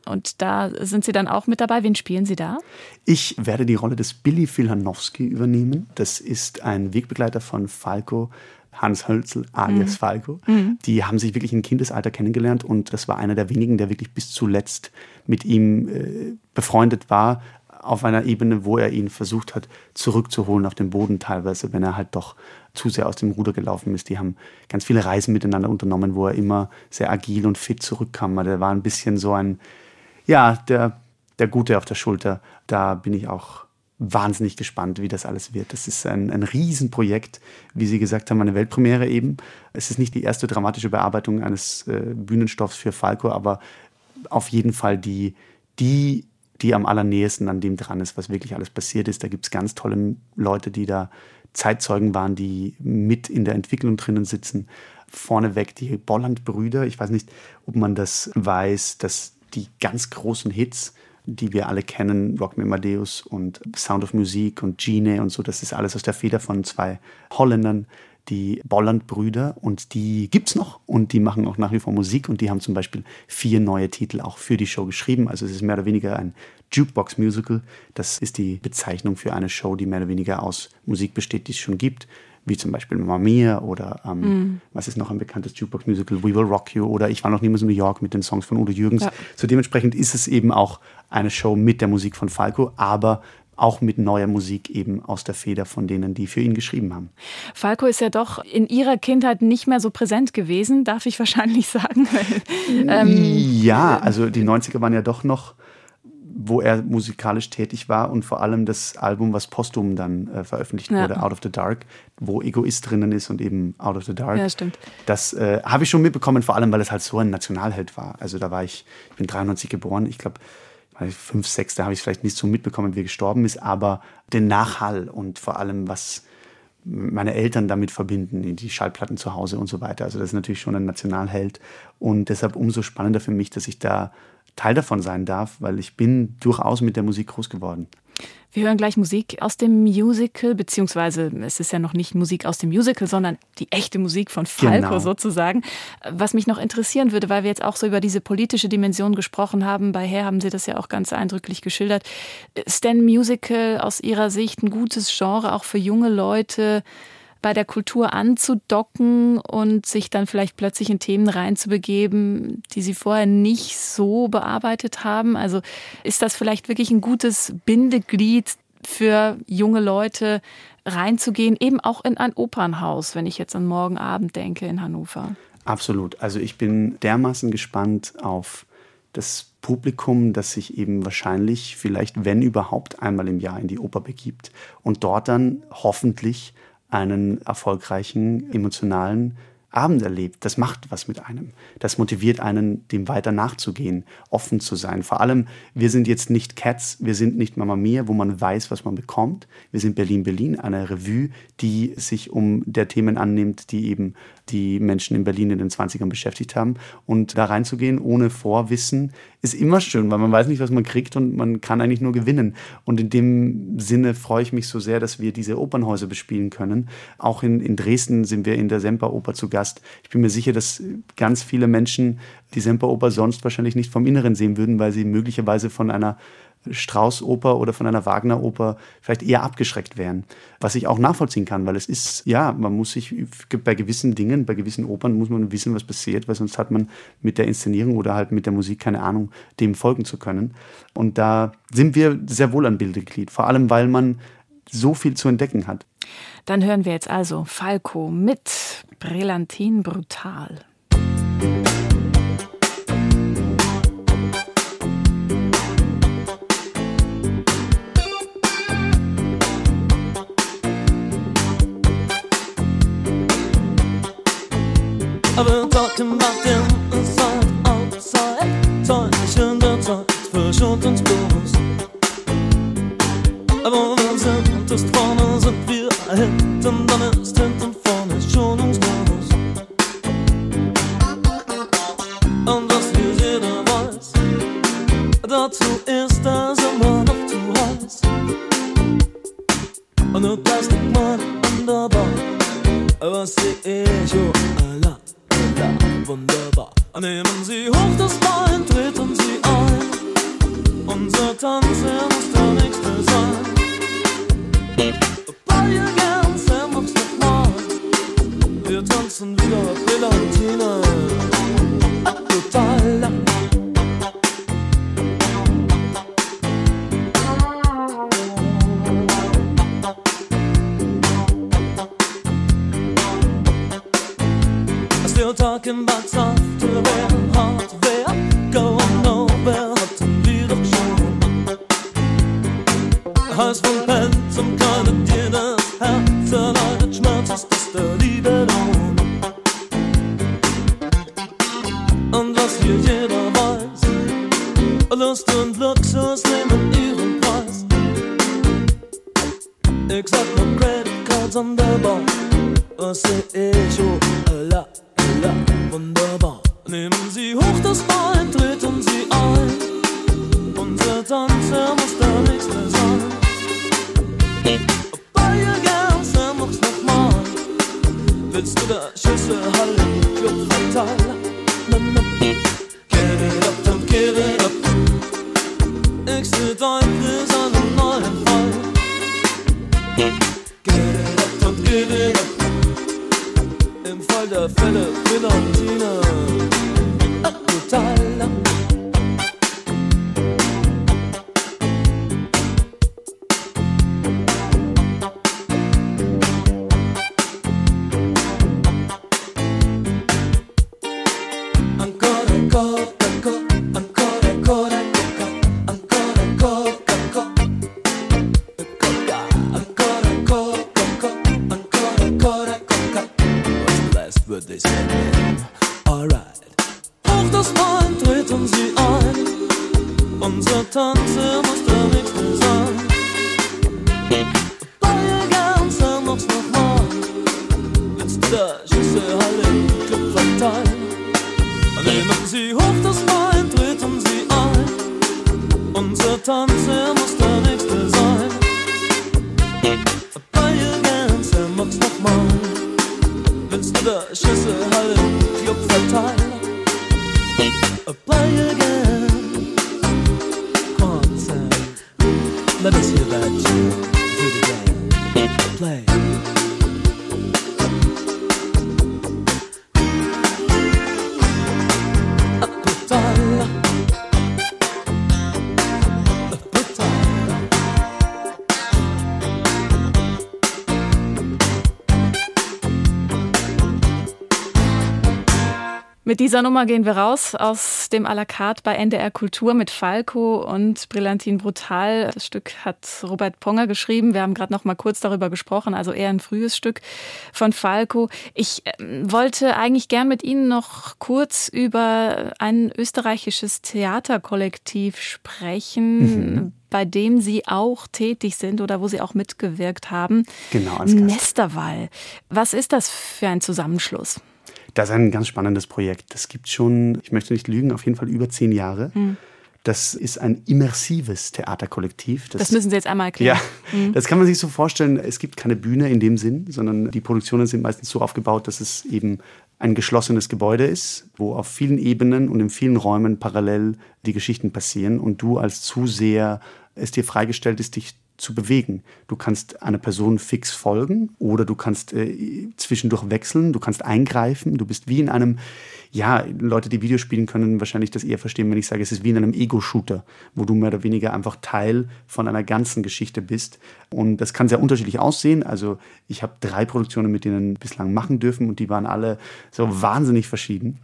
Und da sind Sie dann auch mit dabei. Wen spielen Sie da? Ich werde die Rolle des Billy Filhanowski übernehmen. Das ist ein Wegbegleiter von Falco. Hans Hölzel alias mhm. Falco. Mhm. Die haben sich wirklich im Kindesalter kennengelernt und das war einer der wenigen, der wirklich bis zuletzt mit ihm äh, befreundet war, auf einer Ebene, wo er ihn versucht hat, zurückzuholen auf den Boden teilweise, wenn er halt doch zu sehr aus dem Ruder gelaufen ist. Die haben ganz viele Reisen miteinander unternommen, wo er immer sehr agil und fit zurückkam. Der war ein bisschen so ein ja, der, der Gute auf der Schulter. Da bin ich auch wahnsinnig gespannt, wie das alles wird. Das ist ein, ein Riesenprojekt, wie Sie gesagt haben, eine Weltpremiere eben. Es ist nicht die erste dramatische Bearbeitung eines äh, Bühnenstoffs für Falco, aber auf jeden Fall die, die, die am allernähesten an dem dran ist, was wirklich alles passiert ist. Da gibt es ganz tolle Leute, die da Zeitzeugen waren, die mit in der Entwicklung drinnen sitzen. Vorneweg die Bolland-Brüder. Ich weiß nicht, ob man das weiß, dass die ganz großen Hits, die wir alle kennen, Rock Me Amadeus und Sound of Music und Gene und so, das ist alles aus der Feder von zwei Holländern, die Bolland-Brüder und die gibt's noch und die machen auch nach wie vor Musik und die haben zum Beispiel vier neue Titel auch für die Show geschrieben. Also es ist mehr oder weniger ein Jukebox-Musical. Das ist die Bezeichnung für eine Show, die mehr oder weniger aus Musik besteht, die es schon gibt wie zum Beispiel Mamma Mia oder ähm, mm. was ist noch ein bekanntes Jukebox-Musical, We Will Rock You oder Ich war noch niemals in New York mit den Songs von Udo Jürgens. Ja. So dementsprechend ist es eben auch eine Show mit der Musik von Falco, aber auch mit neuer Musik eben aus der Feder von denen, die für ihn geschrieben haben. Falco ist ja doch in Ihrer Kindheit nicht mehr so präsent gewesen, darf ich wahrscheinlich sagen. ähm, ja, also die 90er waren ja doch noch wo er musikalisch tätig war und vor allem das Album, was posthum dann äh, veröffentlicht ja. wurde, Out of the Dark, wo Egoist drinnen ist und eben Out of the Dark. Ja, stimmt. Das äh, habe ich schon mitbekommen, vor allem, weil es halt so ein Nationalheld war. Also da war ich, ich bin 93 geboren, ich glaube, fünf, sechs, da habe ich vielleicht nicht so mitbekommen, wie er gestorben ist, aber den Nachhall und vor allem, was meine Eltern damit verbinden, die Schallplatten zu Hause und so weiter. Also das ist natürlich schon ein Nationalheld und deshalb umso spannender für mich, dass ich da Teil davon sein darf, weil ich bin durchaus mit der Musik groß geworden. Wir hören gleich Musik aus dem Musical, beziehungsweise es ist ja noch nicht Musik aus dem Musical, sondern die echte Musik von Falco genau. sozusagen. Was mich noch interessieren würde, weil wir jetzt auch so über diese politische Dimension gesprochen haben, bei Herr haben Sie das ja auch ganz eindrücklich geschildert. Ist denn Musical aus Ihrer Sicht ein gutes Genre auch für junge Leute? Bei der Kultur anzudocken und sich dann vielleicht plötzlich in Themen reinzubegeben, die sie vorher nicht so bearbeitet haben? Also ist das vielleicht wirklich ein gutes Bindeglied für junge Leute, reinzugehen, eben auch in ein Opernhaus, wenn ich jetzt an morgen Abend denke in Hannover? Absolut. Also ich bin dermaßen gespannt auf das Publikum, das sich eben wahrscheinlich, vielleicht wenn überhaupt, einmal im Jahr in die Oper begibt und dort dann hoffentlich einen erfolgreichen, emotionalen Abend erlebt. Das macht was mit einem. Das motiviert einen, dem weiter nachzugehen, offen zu sein. Vor allem, wir sind jetzt nicht Cats, wir sind nicht Mama Mia, wo man weiß, was man bekommt. Wir sind Berlin Berlin, eine Revue, die sich um der Themen annimmt, die eben die Menschen in Berlin in den 20ern beschäftigt haben. Und da reinzugehen ohne Vorwissen ist immer schön, weil man weiß nicht, was man kriegt und man kann eigentlich nur gewinnen. Und in dem Sinne freue ich mich so sehr, dass wir diese Opernhäuser bespielen können. Auch in, in Dresden sind wir in der Semperoper zu Gast. Ich bin mir sicher, dass ganz viele Menschen die Semperoper sonst wahrscheinlich nicht vom Inneren sehen würden, weil sie möglicherweise von einer Strauß-Oper oder von einer Wagner-Oper vielleicht eher abgeschreckt wären. Was ich auch nachvollziehen kann, weil es ist, ja, man muss sich bei gewissen Dingen, bei gewissen Opern muss man wissen, was passiert, weil sonst hat man mit der Inszenierung oder halt mit der Musik keine Ahnung, dem folgen zu können. Und da sind wir sehr wohl ein Bildeglied, vor allem weil man so viel zu entdecken hat. Dann hören wir jetzt also Falco mit Brillantin Brutal. I've been talking about them inside, outside Täuschen der Zeit verschont uns bloß ist vorne, sind wir hinten Dann ist hinten vorne schonungslos Und was hier jeder weiß Dazu ist das immer noch zu heiß Und nur das liegt mal an der Bar was seh ich, oh, Allah wunderbar. Nehmen Sie hoch das Bein, treten Sie ein. Unser Tanz, er muss dieser Nummer gehen wir raus aus dem à la carte bei NDR Kultur mit Falco und Brillantin Brutal. Das Stück hat Robert Ponger geschrieben. Wir haben gerade noch mal kurz darüber gesprochen, also eher ein frühes Stück von Falco. Ich ähm, wollte eigentlich gern mit Ihnen noch kurz über ein österreichisches Theaterkollektiv sprechen. Bei dem Sie auch tätig sind oder wo Sie auch mitgewirkt haben. Genau. Nesterwall. Was ist das für ein Zusammenschluss? Das ist ein ganz spannendes Projekt. Das gibt schon, ich möchte nicht lügen, auf jeden Fall über zehn Jahre. Das ist ein immersives Theaterkollektiv. Das müssen Sie jetzt einmal erklären. Ja, das kann man sich so vorstellen. Es gibt keine Bühne in dem Sinn, sondern die Produktionen sind meistens so aufgebaut, dass es eben ein geschlossenes Gebäude ist, wo auf vielen Ebenen und in vielen Räumen parallel die Geschichten passieren und du als Zuseher es dir freigestellt ist, dich zu bewegen. Du kannst einer Person fix folgen oder du kannst äh, zwischendurch wechseln, du kannst eingreifen, du bist wie in einem, ja, Leute, die Videospielen können wahrscheinlich das eher verstehen, wenn ich sage, es ist wie in einem Ego-Shooter, wo du mehr oder weniger einfach Teil von einer ganzen Geschichte bist. Und das kann sehr unterschiedlich aussehen. Also ich habe drei Produktionen mit denen bislang machen dürfen und die waren alle so wahnsinnig verschieden.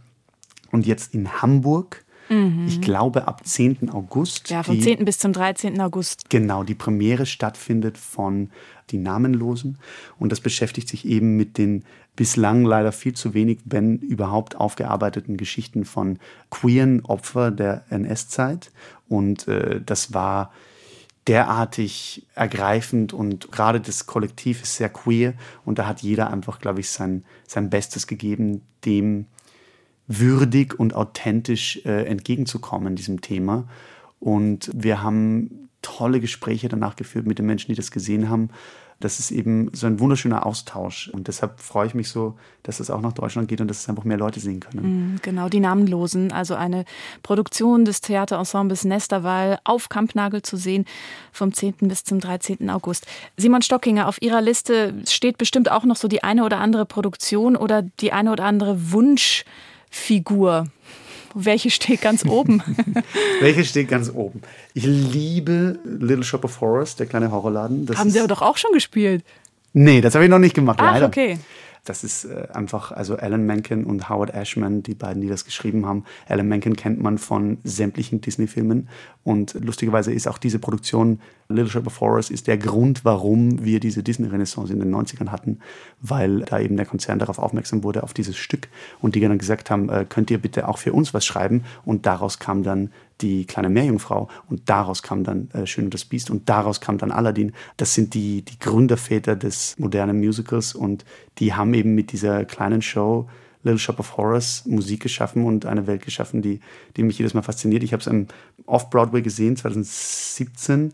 Und jetzt in Hamburg, ich glaube ab 10. August. Mhm. Ja, vom die- 10. bis zum 13. August. Genau, die Premiere stattfindet von Die Namenlosen. Und das beschäftigt sich eben mit den bislang leider viel zu wenig, wenn überhaupt aufgearbeiteten Geschichten von queeren Opfer der NS-Zeit. Und äh, das war derartig ergreifend und gerade das Kollektiv ist sehr queer und da hat jeder einfach, glaube ich, sein, sein Bestes gegeben, dem würdig und authentisch äh, entgegenzukommen, diesem Thema. Und wir haben tolle Gespräche danach geführt mit den Menschen, die das gesehen haben. Das ist eben so ein wunderschöner Austausch. Und deshalb freue ich mich so, dass es auch nach Deutschland geht und dass es einfach mehr Leute sehen können. Mhm, Genau, die Namenlosen, also eine Produktion des Theaterensembles Nesterwall auf Kampnagel zu sehen vom 10. bis zum 13. August. Simon Stockinger, auf Ihrer Liste steht bestimmt auch noch so die eine oder andere Produktion oder die eine oder andere Wunschfigur. Welche steht ganz oben? Welche steht ganz oben? Ich liebe Little Shop of Horrors, der kleine Horrorladen. Das Haben Sie aber doch auch schon gespielt. Nee, das habe ich noch nicht gemacht, Ach, leider. okay. Das ist äh, einfach, also Alan Menken und Howard Ashman, die beiden, die das geschrieben haben. Alan Menken kennt man von sämtlichen Disney-Filmen. Und lustigerweise ist auch diese Produktion Little Shop of Horrors ist der Grund, warum wir diese Disney-Renaissance in den 90ern hatten, weil da eben der Konzern darauf aufmerksam wurde, auf dieses Stück. Und die dann gesagt haben, äh, könnt ihr bitte auch für uns was schreiben? Und daraus kam dann die kleine Meerjungfrau und daraus kam dann äh, Schön und das Biest und daraus kam dann Aladdin. Das sind die, die Gründerväter des modernen Musicals und die haben eben mit dieser kleinen Show Little Shop of Horrors Musik geschaffen und eine Welt geschaffen, die, die mich jedes Mal fasziniert. Ich habe es am Off-Broadway gesehen, 2017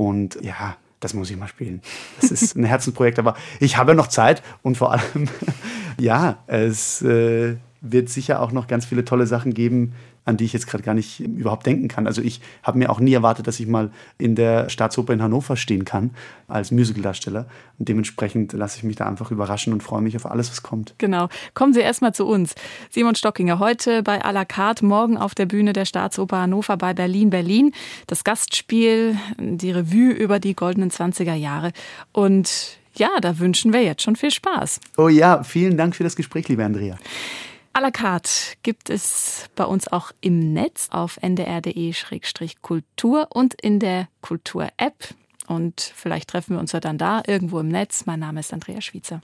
und ja, das muss ich mal spielen. Das ist ein Herzensprojekt, aber ich habe noch Zeit und vor allem, ja, es äh, wird sicher auch noch ganz viele tolle Sachen geben, an die ich jetzt gerade gar nicht überhaupt denken kann. Also ich habe mir auch nie erwartet, dass ich mal in der Staatsoper in Hannover stehen kann als Musicaldarsteller. Und dementsprechend lasse ich mich da einfach überraschen und freue mich auf alles, was kommt. Genau. Kommen Sie erstmal zu uns. Simon Stockinger, heute bei à la carte, morgen auf der Bühne der Staatsoper Hannover bei Berlin, Berlin. Das Gastspiel, die Revue über die goldenen 20er Jahre. Und ja, da wünschen wir jetzt schon viel Spaß. Oh ja, vielen Dank für das Gespräch, liebe Andrea. À la carte gibt es bei uns auch im Netz auf ndr.de-kultur und in der Kultur-App. Und vielleicht treffen wir uns ja dann da irgendwo im Netz. Mein Name ist Andrea Schwitzer.